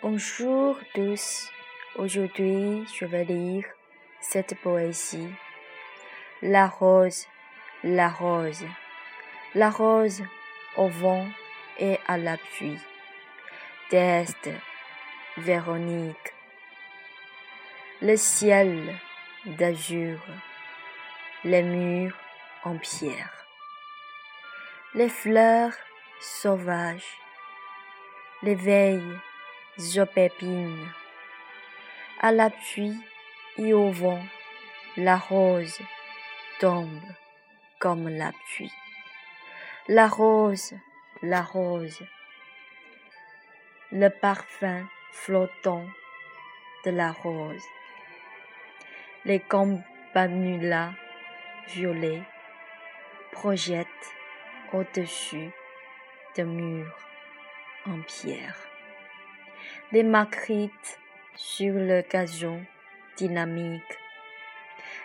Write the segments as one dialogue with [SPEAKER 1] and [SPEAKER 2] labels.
[SPEAKER 1] Bonjour tous. Aujourd'hui, je vais lire cette poésie. La rose, la rose, la rose au vent et à la pluie. Véronique. Le ciel d'azur, les murs en pierre, les fleurs sauvages, les veilles pépines, à la pluie et au vent, la rose tombe comme la pluie. La rose, la rose, le parfum flottant de la rose. Les campanulas violets projettent au-dessus de murs en pierre. Les macrites sur le gazon dynamique.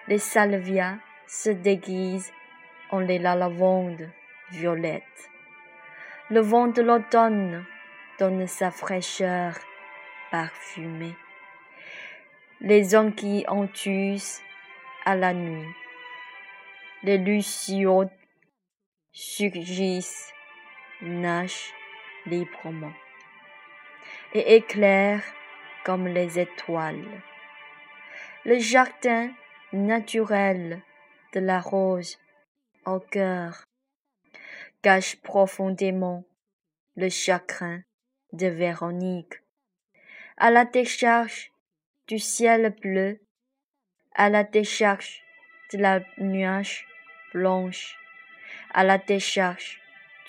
[SPEAKER 1] Les salvias se déguisent en les lavandes violettes. Le vent de l'automne donne sa fraîcheur parfumée. Les anguilles enthusent à la nuit. Les lucioles surgissent, nagent librement et éclairent comme les étoiles. Le jardin naturel de la rose au cœur cache profondément le chagrin de Véronique. À la décharge du ciel bleu, à la décharge de la nuage blanche, à la décharge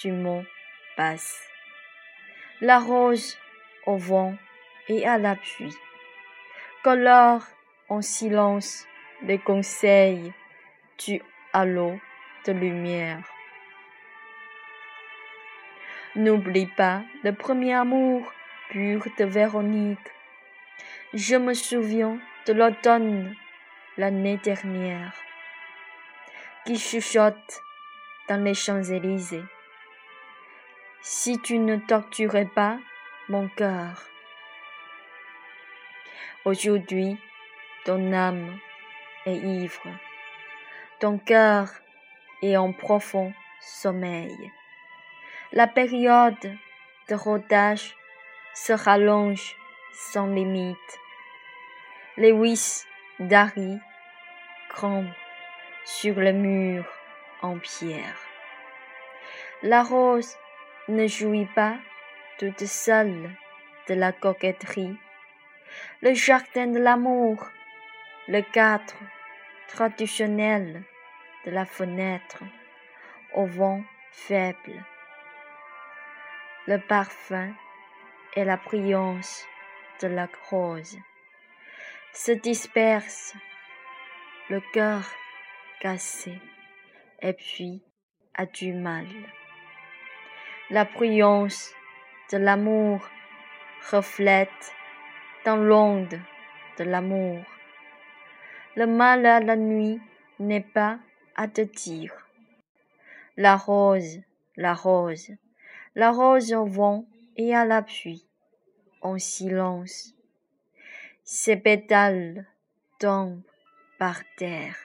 [SPEAKER 1] du mont basse. La rose au vent et à la pluie, colore en silence les conseils du halo de lumière. N'oublie pas le premier amour pur de Véronique. Je me souviens de l'automne l'année dernière, qui chuchote dans les Champs-Élysées. Si tu ne torturais pas mon cœur, aujourd'hui ton âme est ivre, ton cœur est en profond sommeil. La période de rodage se rallonge sans limite. Les wisses d'Harry crambent sur le mur en pierre. La rose ne jouit pas toute seule de la coquetterie. Le jardin de l'amour, le cadre traditionnel de la fenêtre au vent faible, le parfum et la brillance de la rose se dispersent, le cœur cassé et puis a du mal. La brillance l'amour reflète dans l'onde de l'amour. Le mal à la nuit n'est pas à te dire. La rose, la rose, la rose au vent et à la pluie, en silence. Ses pétales tombent par terre,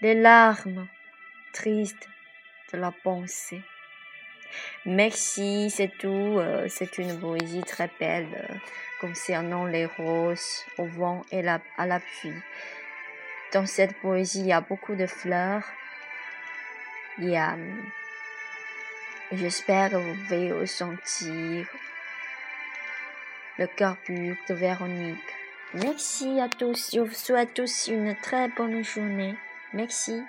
[SPEAKER 1] les larmes tristes de la pensée. Merci, c'est tout. Euh, c'est une poésie très belle euh, concernant les roses au vent et à la pluie. Dans cette poésie, il y a beaucoup de fleurs. A, j'espère que vous pouvez ressentir le cœur pur de Véronique. Merci à tous. Je vous souhaite tous une très bonne journée. Merci.